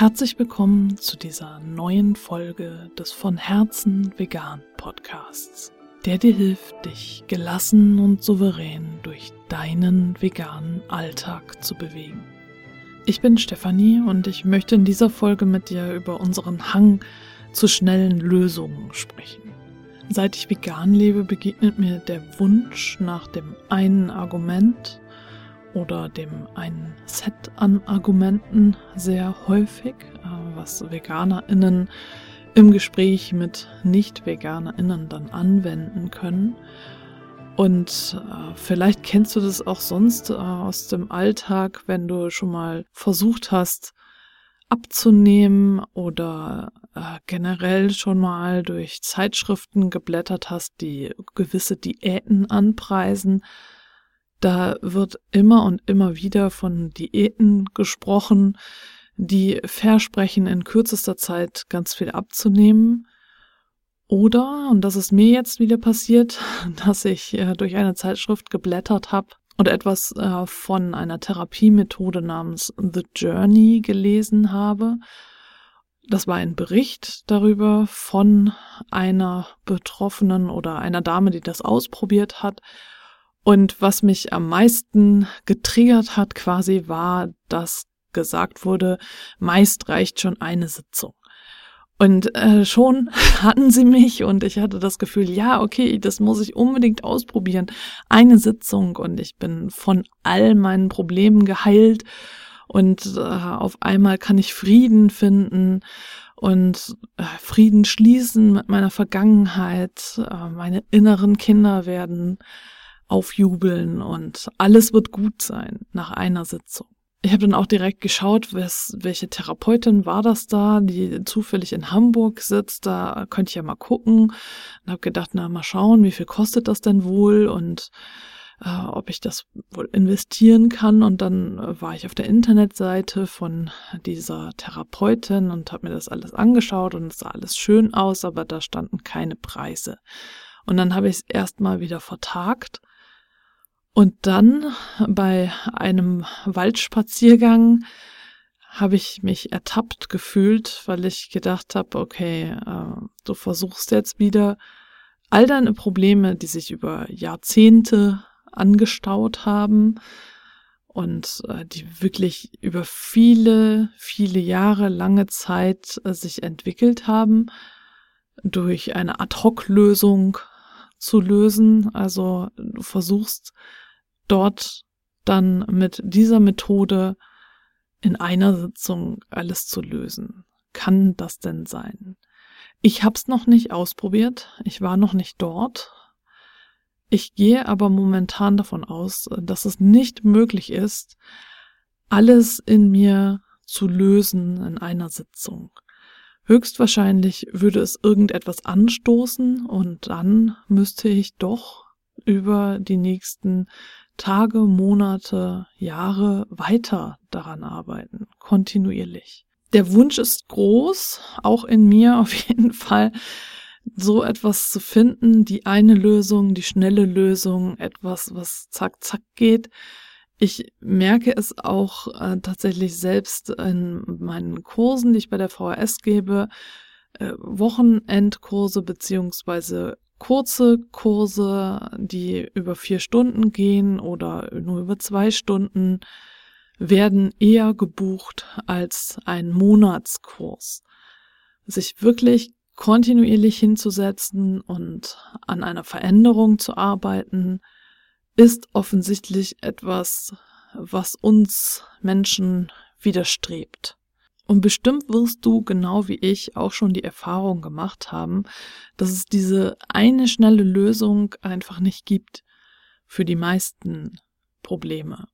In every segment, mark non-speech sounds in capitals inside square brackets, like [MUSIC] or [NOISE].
Herzlich willkommen zu dieser neuen Folge des von Herzen vegan Podcasts, der dir hilft, dich gelassen und souverän durch deinen veganen Alltag zu bewegen. Ich bin Stefanie und ich möchte in dieser Folge mit dir über unseren Hang zu schnellen Lösungen sprechen. Seit ich vegan lebe, begegnet mir der Wunsch nach dem einen Argument, oder dem einen Set an Argumenten sehr häufig, äh, was VeganerInnen im Gespräch mit Nicht-VeganerInnen dann anwenden können. Und äh, vielleicht kennst du das auch sonst äh, aus dem Alltag, wenn du schon mal versucht hast, abzunehmen oder generell schon mal durch Zeitschriften geblättert hast, die gewisse Diäten anpreisen da wird immer und immer wieder von Diäten gesprochen, die versprechen, in kürzester Zeit ganz viel abzunehmen. Oder, und das ist mir jetzt wieder passiert, [LAUGHS] dass ich äh, durch eine Zeitschrift geblättert habe und etwas äh, von einer Therapiemethode namens The Journey gelesen habe. Das war ein Bericht darüber von einer Betroffenen oder einer Dame, die das ausprobiert hat und was mich am meisten getriggert hat quasi war, dass gesagt wurde, meist reicht schon eine Sitzung. Und äh, schon [LAUGHS] hatten sie mich und ich hatte das Gefühl, ja, okay, das muss ich unbedingt ausprobieren. Eine Sitzung und ich bin von all meinen Problemen geheilt und äh, auf einmal kann ich Frieden finden und äh, Frieden schließen mit meiner Vergangenheit. Äh, meine inneren Kinder werden aufjubeln und alles wird gut sein nach einer Sitzung. Ich habe dann auch direkt geschaut, was, welche Therapeutin war das da, die zufällig in Hamburg sitzt. Da könnte ich ja mal gucken. Und habe gedacht, na mal schauen, wie viel kostet das denn wohl und äh, ob ich das wohl investieren kann. Und dann äh, war ich auf der Internetseite von dieser Therapeutin und habe mir das alles angeschaut und es sah alles schön aus, aber da standen keine Preise. Und dann habe ich es erstmal wieder vertagt und dann bei einem Waldspaziergang habe ich mich ertappt gefühlt, weil ich gedacht habe, okay, äh, du versuchst jetzt wieder all deine Probleme, die sich über Jahrzehnte angestaut haben und äh, die wirklich über viele, viele Jahre, lange Zeit äh, sich entwickelt haben, durch eine Ad-Hoc-Lösung zu lösen. Also du versuchst dort dann mit dieser Methode in einer Sitzung alles zu lösen. Kann das denn sein? Ich habe es noch nicht ausprobiert, ich war noch nicht dort. Ich gehe aber momentan davon aus, dass es nicht möglich ist, alles in mir zu lösen in einer Sitzung. Höchstwahrscheinlich würde es irgendetwas anstoßen und dann müsste ich doch über die nächsten Tage, Monate, Jahre weiter daran arbeiten, kontinuierlich. Der Wunsch ist groß, auch in mir [LAUGHS] auf jeden Fall, so etwas zu finden, die eine Lösung, die schnelle Lösung, etwas, was zack, zack geht. Ich merke es auch äh, tatsächlich selbst in meinen Kursen, die ich bei der VHS gebe, äh, Wochenendkurse beziehungsweise kurze Kurse, die über vier Stunden gehen oder nur über zwei Stunden, werden eher gebucht als ein Monatskurs. Sich wirklich kontinuierlich hinzusetzen und an einer Veränderung zu arbeiten, ist offensichtlich etwas, was uns Menschen widerstrebt. Und bestimmt wirst du, genau wie ich, auch schon die Erfahrung gemacht haben, dass es diese eine schnelle Lösung einfach nicht gibt für die meisten Probleme,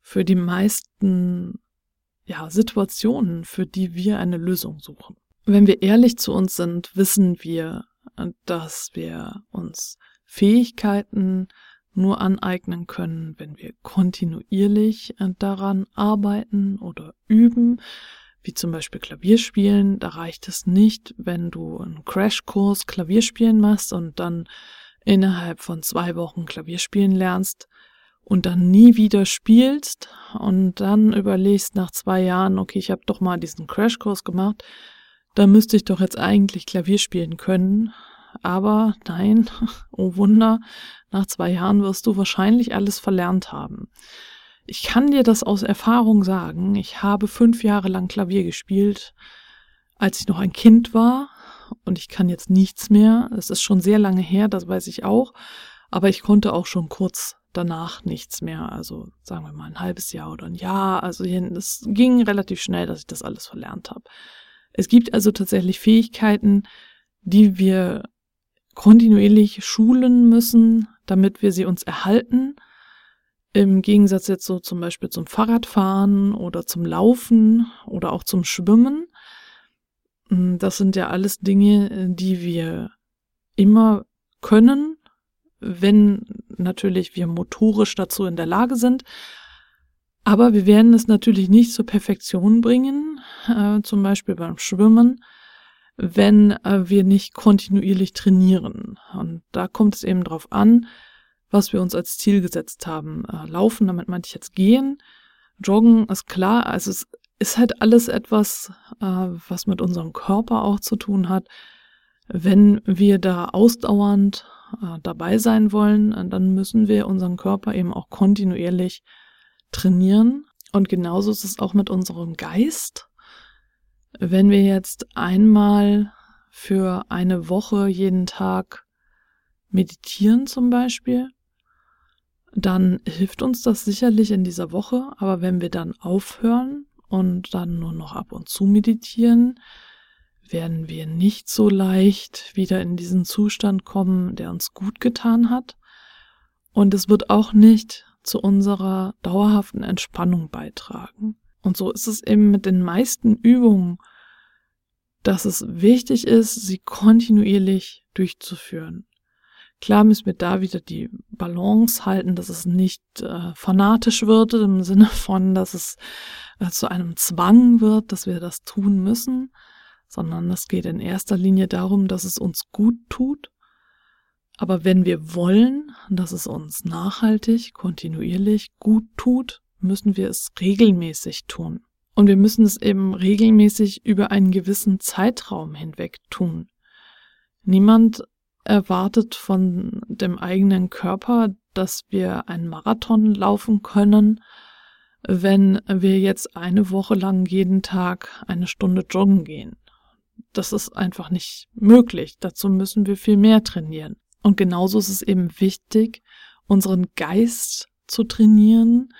für die meisten ja, Situationen, für die wir eine Lösung suchen. Wenn wir ehrlich zu uns sind, wissen wir, dass wir uns Fähigkeiten nur aneignen können, wenn wir kontinuierlich daran arbeiten oder üben, wie zum Beispiel Klavierspielen. Da reicht es nicht, wenn du einen Crashkurs Klavierspielen machst und dann innerhalb von zwei Wochen Klavierspielen lernst und dann nie wieder spielst und dann überlegst nach zwei Jahren, okay, ich habe doch mal diesen Crashkurs gemacht, da müsste ich doch jetzt eigentlich Klavier spielen können. Aber nein, [LAUGHS] oh Wunder, nach zwei Jahren wirst du wahrscheinlich alles verlernt haben. Ich kann dir das aus Erfahrung sagen. Ich habe fünf Jahre lang Klavier gespielt, als ich noch ein Kind war. Und ich kann jetzt nichts mehr. Es ist schon sehr lange her, das weiß ich auch. Aber ich konnte auch schon kurz danach nichts mehr. Also sagen wir mal ein halbes Jahr oder ein Jahr. Also es ging relativ schnell, dass ich das alles verlernt habe. Es gibt also tatsächlich Fähigkeiten, die wir kontinuierlich schulen müssen, damit wir sie uns erhalten. Im Gegensatz jetzt so zum Beispiel zum Fahrradfahren oder zum Laufen oder auch zum Schwimmen. Das sind ja alles Dinge, die wir immer können, wenn natürlich wir motorisch dazu in der Lage sind. Aber wir werden es natürlich nicht zur Perfektion bringen, äh, zum Beispiel beim Schwimmen, wenn äh, wir nicht kontinuierlich trainieren. Und da kommt es eben drauf an, was wir uns als Ziel gesetzt haben. Äh, laufen, damit meinte ich jetzt gehen. Joggen ist klar, also es ist halt alles etwas, äh, was mit unserem Körper auch zu tun hat. Wenn wir da ausdauernd äh, dabei sein wollen, äh, dann müssen wir unseren Körper eben auch kontinuierlich trainieren. Und genauso ist es auch mit unserem Geist. Wenn wir jetzt einmal für eine Woche jeden Tag meditieren zum Beispiel, dann hilft uns das sicherlich in dieser Woche. Aber wenn wir dann aufhören und dann nur noch ab und zu meditieren, werden wir nicht so leicht wieder in diesen Zustand kommen, der uns gut getan hat. Und es wird auch nicht zu unserer dauerhaften Entspannung beitragen. Und so ist es eben mit den meisten Übungen, dass es wichtig ist, sie kontinuierlich durchzuführen. Klar müssen wir da wieder die Balance halten, dass es nicht äh, fanatisch wird, im [LAUGHS] Sinne von, dass es äh, zu einem Zwang wird, dass wir das tun müssen, sondern es geht in erster Linie darum, dass es uns gut tut. Aber wenn wir wollen, dass es uns nachhaltig, kontinuierlich gut tut, müssen wir es regelmäßig tun. Und wir müssen es eben regelmäßig über einen gewissen Zeitraum hinweg tun. Niemand erwartet von dem eigenen Körper, dass wir einen Marathon laufen können, wenn wir jetzt eine Woche lang jeden Tag eine Stunde joggen gehen das ist einfach nicht möglich. Dazu müssen wir viel mehr trainieren. Und genauso ist es eben wichtig, unseren Geist zu trainieren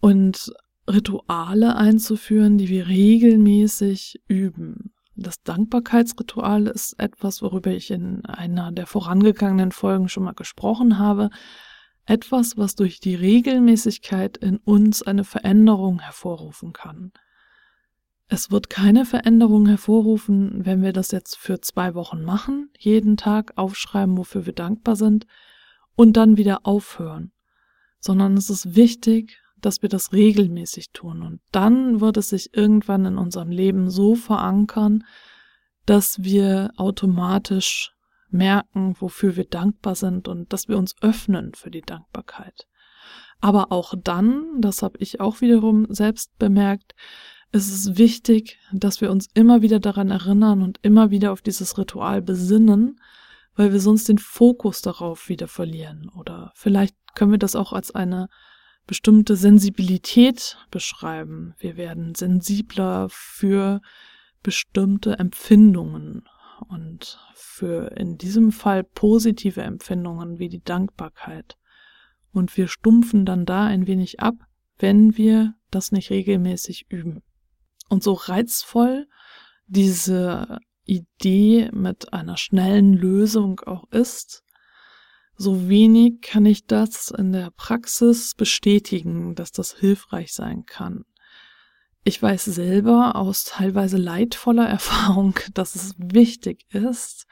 und Rituale einzuführen, die wir regelmäßig üben. Das Dankbarkeitsritual ist etwas, worüber ich in einer der vorangegangenen Folgen schon mal gesprochen habe. Etwas, was durch die Regelmäßigkeit in uns eine Veränderung hervorrufen kann. Es wird keine Veränderung hervorrufen, wenn wir das jetzt für zwei Wochen machen, jeden Tag aufschreiben, wofür wir dankbar sind und dann wieder aufhören, sondern es ist wichtig, dass wir das regelmäßig tun und dann wird es sich irgendwann in unserem Leben so verankern, dass wir automatisch merken, wofür wir dankbar sind und dass wir uns öffnen für die Dankbarkeit. Aber auch dann, das habe ich auch wiederum selbst bemerkt, es ist wichtig, dass wir uns immer wieder daran erinnern und immer wieder auf dieses Ritual besinnen, weil wir sonst den Fokus darauf wieder verlieren. Oder vielleicht können wir das auch als eine bestimmte Sensibilität beschreiben. Wir werden sensibler für bestimmte Empfindungen und für in diesem Fall positive Empfindungen wie die Dankbarkeit. Und wir stumpfen dann da ein wenig ab, wenn wir das nicht regelmäßig üben. Und so reizvoll diese Idee mit einer schnellen Lösung auch ist, so wenig kann ich das in der Praxis bestätigen, dass das hilfreich sein kann. Ich weiß selber aus teilweise leidvoller [LAUGHS] Erfahrung, dass es wichtig ist,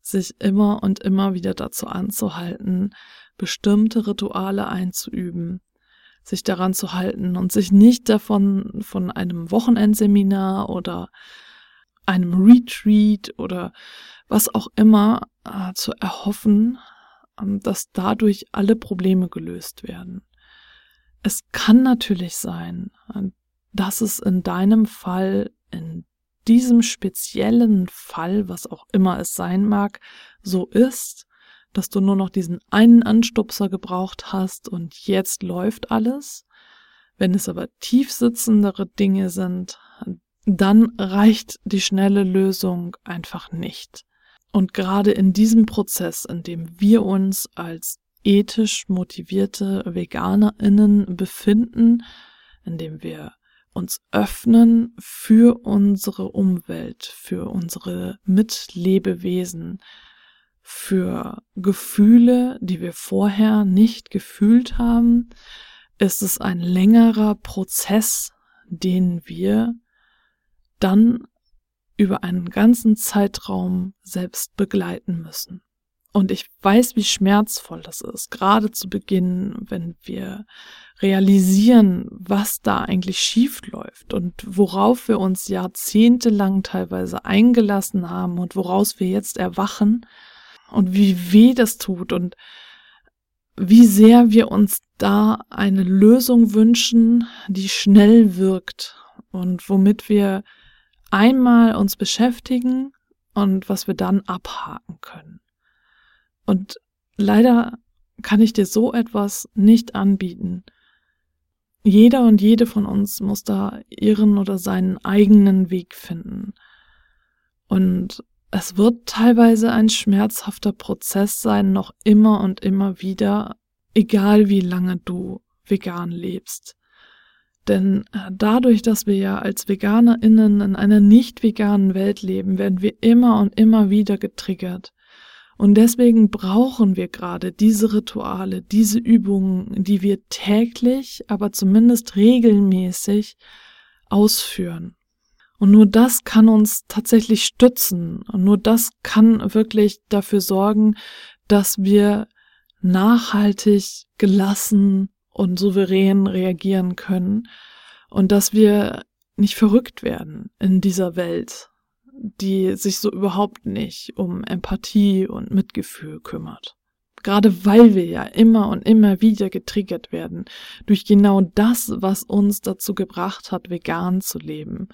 sich immer und immer wieder dazu anzuhalten, bestimmte Rituale einzuüben, sich daran zu halten und sich nicht davon von einem Wochenendseminar oder einem Retreat oder was auch immer äh, zu erhoffen, dass dadurch alle Probleme gelöst werden. es kann natürlich sein, dass es in deinem Fall, in diesem speziellen Fall, was auch immer es sein mag, so ist, dass du nur noch diesen einen Anstupser gebraucht hast und jetzt läuft alles. Wenn es aber tiefsitzendere Dinge sind, dann reicht die schnelle Lösung einfach nicht. Und gerade in diesem Prozess, in dem wir uns als ethisch motivierte Veganerinnen befinden, in dem wir uns öffnen für unsere Umwelt, für unsere Mitlebewesen, für Gefühle, die wir vorher nicht gefühlt haben, ist es ein längerer Prozess, den wir dann über einen ganzen Zeitraum selbst begleiten müssen. Und ich weiß, wie schmerzvoll das ist, gerade zu Beginn, wenn wir realisieren, was da eigentlich schief läuft und worauf wir uns jahrzehntelang teilweise eingelassen haben und woraus wir jetzt erwachen und wie weh das tut und wie sehr wir uns da eine Lösung wünschen, die schnell wirkt und womit wir einmal uns beschäftigen und was wir dann abhaken können. Und leider kann ich dir so etwas nicht anbieten. Jeder und jede von uns muss da ihren oder seinen eigenen Weg finden. Und es wird teilweise ein schmerzhafter Prozess sein, noch immer und immer wieder, egal wie lange du vegan lebst. Denn äh, dadurch, dass wir ja als Veganerinnen in einer nicht veganen Welt leben, werden wir immer und immer wieder getriggert. Und deswegen brauchen wir gerade diese Rituale, diese Übungen, die wir täglich, aber zumindest regelmäßig ausführen. Und nur das kann uns tatsächlich stützen. Und nur das kann wirklich dafür sorgen, dass wir nachhaltig, gelassen und souverän reagieren können und dass wir nicht verrückt werden in dieser Welt, die sich so überhaupt nicht um Empathie und Mitgefühl kümmert. Gerade weil wir ja immer und immer wieder getriggert werden durch genau das, was uns dazu gebracht hat, vegan zu leben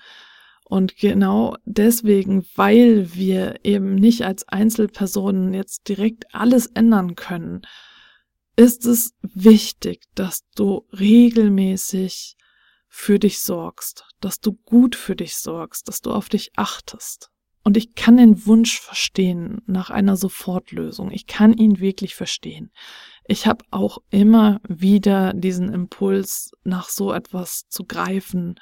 und genau deswegen, weil wir eben nicht als Einzelpersonen jetzt direkt alles ändern können, ist es wichtig, dass du regelmäßig für dich sorgst, dass du gut für dich sorgst, dass du auf dich achtest. Und ich kann den Wunsch verstehen nach einer Sofortlösung. Ich kann ihn wirklich verstehen. Ich habe auch immer wieder diesen Impuls, nach so etwas zu greifen,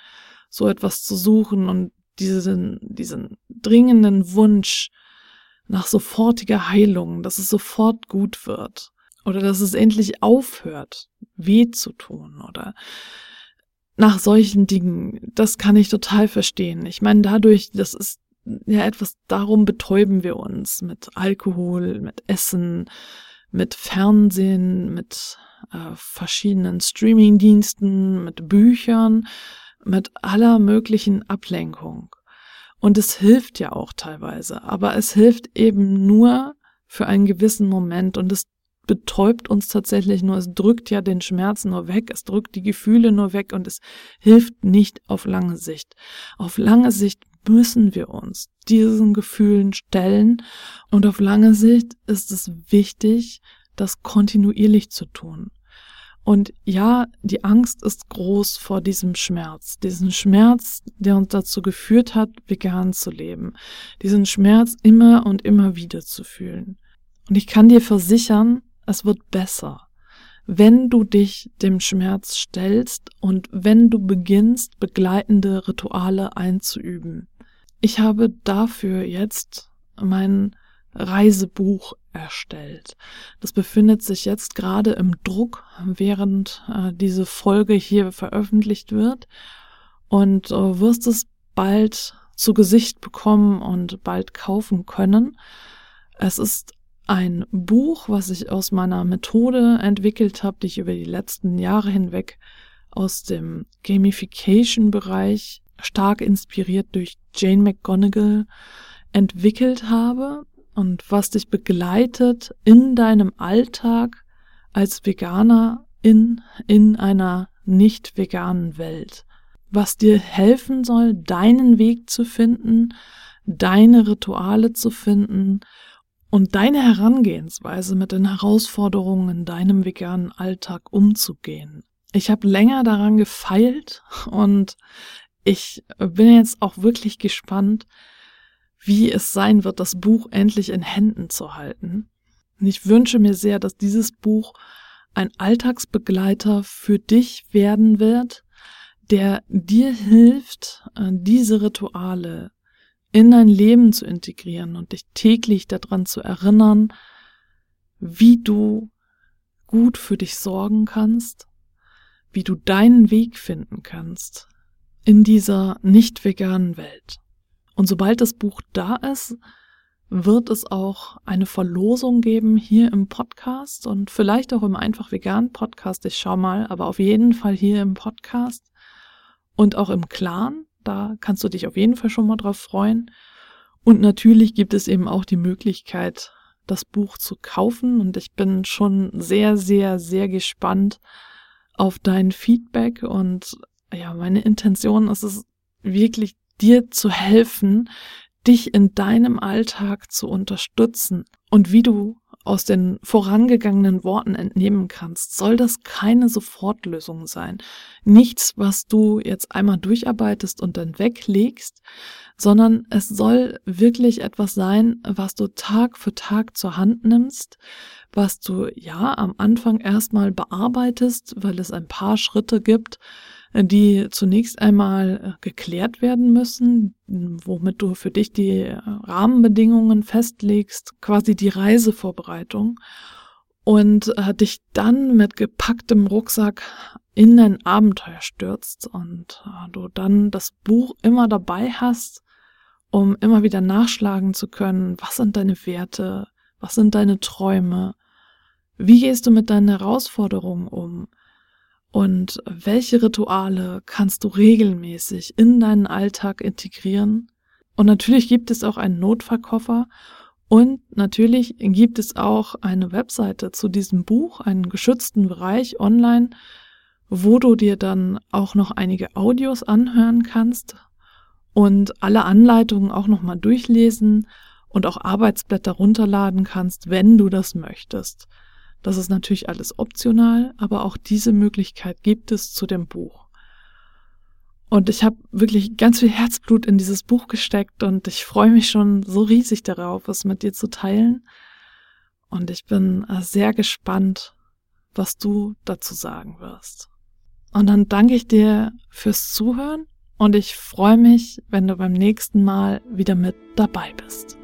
so etwas zu suchen und diesen, diesen dringenden Wunsch nach sofortiger Heilung, dass es sofort gut wird oder dass es endlich aufhört, weh zu tun oder nach solchen Dingen, das kann ich total verstehen. Ich meine, dadurch, das ist ja etwas, darum betäuben wir uns mit Alkohol, mit Essen, mit Fernsehen, mit äh, verschiedenen Streamingdiensten, mit Büchern, mit aller möglichen Ablenkung. Und es hilft ja auch teilweise, aber es hilft eben nur für einen gewissen Moment und es betäubt uns tatsächlich nur, es drückt ja den Schmerz nur weg, es drückt die Gefühle nur weg und es hilft nicht auf lange Sicht. Auf lange Sicht müssen wir uns diesen Gefühlen stellen und auf lange Sicht ist es wichtig, das kontinuierlich zu tun. Und ja, die Angst ist groß vor diesem Schmerz, diesen Schmerz, der uns dazu geführt hat, vegan zu leben, diesen Schmerz immer und immer wieder zu fühlen. Und ich kann dir versichern, es wird besser, wenn du dich dem Schmerz stellst und wenn du beginnst, begleitende Rituale einzuüben. Ich habe dafür jetzt mein Reisebuch erstellt. Das befindet sich jetzt gerade im Druck, während äh, diese Folge hier veröffentlicht wird und äh, wirst es bald zu Gesicht bekommen und bald kaufen können. Es ist ein Buch, was ich aus meiner Methode entwickelt habe, die ich über die letzten Jahre hinweg aus dem Gamification-Bereich stark inspiriert durch Jane McGonigal entwickelt habe und was dich begleitet in deinem Alltag als Veganer in, in einer nicht veganen Welt, was dir helfen soll, deinen Weg zu finden, deine Rituale zu finden und deine Herangehensweise mit den Herausforderungen in deinem veganen Alltag umzugehen. Ich habe länger daran gefeilt und ich bin jetzt auch wirklich gespannt, wie es sein wird, das Buch endlich in Händen zu halten. Und ich wünsche mir sehr, dass dieses Buch ein Alltagsbegleiter für dich werden wird, der dir hilft, äh, diese Rituale in dein Leben zu integrieren und dich täglich daran zu erinnern, wie du gut für dich sorgen kannst, wie du deinen Weg finden kannst in dieser nicht veganen Welt. Und sobald das Buch da ist, wird es auch eine Verlosung geben hier im Podcast und vielleicht auch im Einfach Vegan Podcast. Ich schau mal, aber auf jeden Fall hier im Podcast und auch im Clan. Da kannst du dich auf jeden Fall schon mal drauf freuen. Und natürlich gibt es eben auch die Möglichkeit, das Buch zu kaufen. Und ich bin schon sehr, sehr, sehr gespannt auf dein Feedback. Und ja, meine Intention ist es wirklich, dir zu helfen, dich in deinem Alltag zu unterstützen und wie du aus den vorangegangenen Worten entnehmen kannst, soll das keine Sofortlösung sein. Nichts, was du jetzt einmal durcharbeitest und dann weglegst, sondern es soll wirklich etwas sein, was du Tag für Tag zur Hand nimmst, was du ja am Anfang erstmal bearbeitest, weil es ein paar Schritte gibt, die zunächst einmal äh, geklärt werden müssen, womit du für dich die äh, Rahmenbedingungen festlegst, quasi die Reisevorbereitung. Und äh, dich dann mit gepacktem Rucksack in ein Abenteuer stürzt und du dann das Buch immer dabei hast, um immer wieder nachschlagen zu können, was sind deine Werte, was sind deine Träume, wie gehst du mit deinen Herausforderungen um, und welche Rituale kannst du regelmäßig in deinen Alltag integrieren? Und natürlich gibt es auch einen Notfallkoffer und natürlich gibt es auch eine Webseite zu diesem Buch, einen geschützten Bereich online, wo du dir dann auch noch einige Audios anhören kannst und alle Anleitungen auch nochmal durchlesen und auch Arbeitsblätter runterladen kannst, wenn du das möchtest. Das ist natürlich alles optional, aber auch diese Möglichkeit gibt es zu dem Buch. Und ich habe wirklich ganz viel Herzblut in dieses Buch gesteckt und ich freue mich schon so riesig darauf, es mit dir zu teilen. Und ich bin äh, sehr gespannt, was du dazu sagen wirst. Und dann danke ich dir fürs Zuhören und ich freue mich, wenn du beim nächsten Mal wieder mit dabei bist.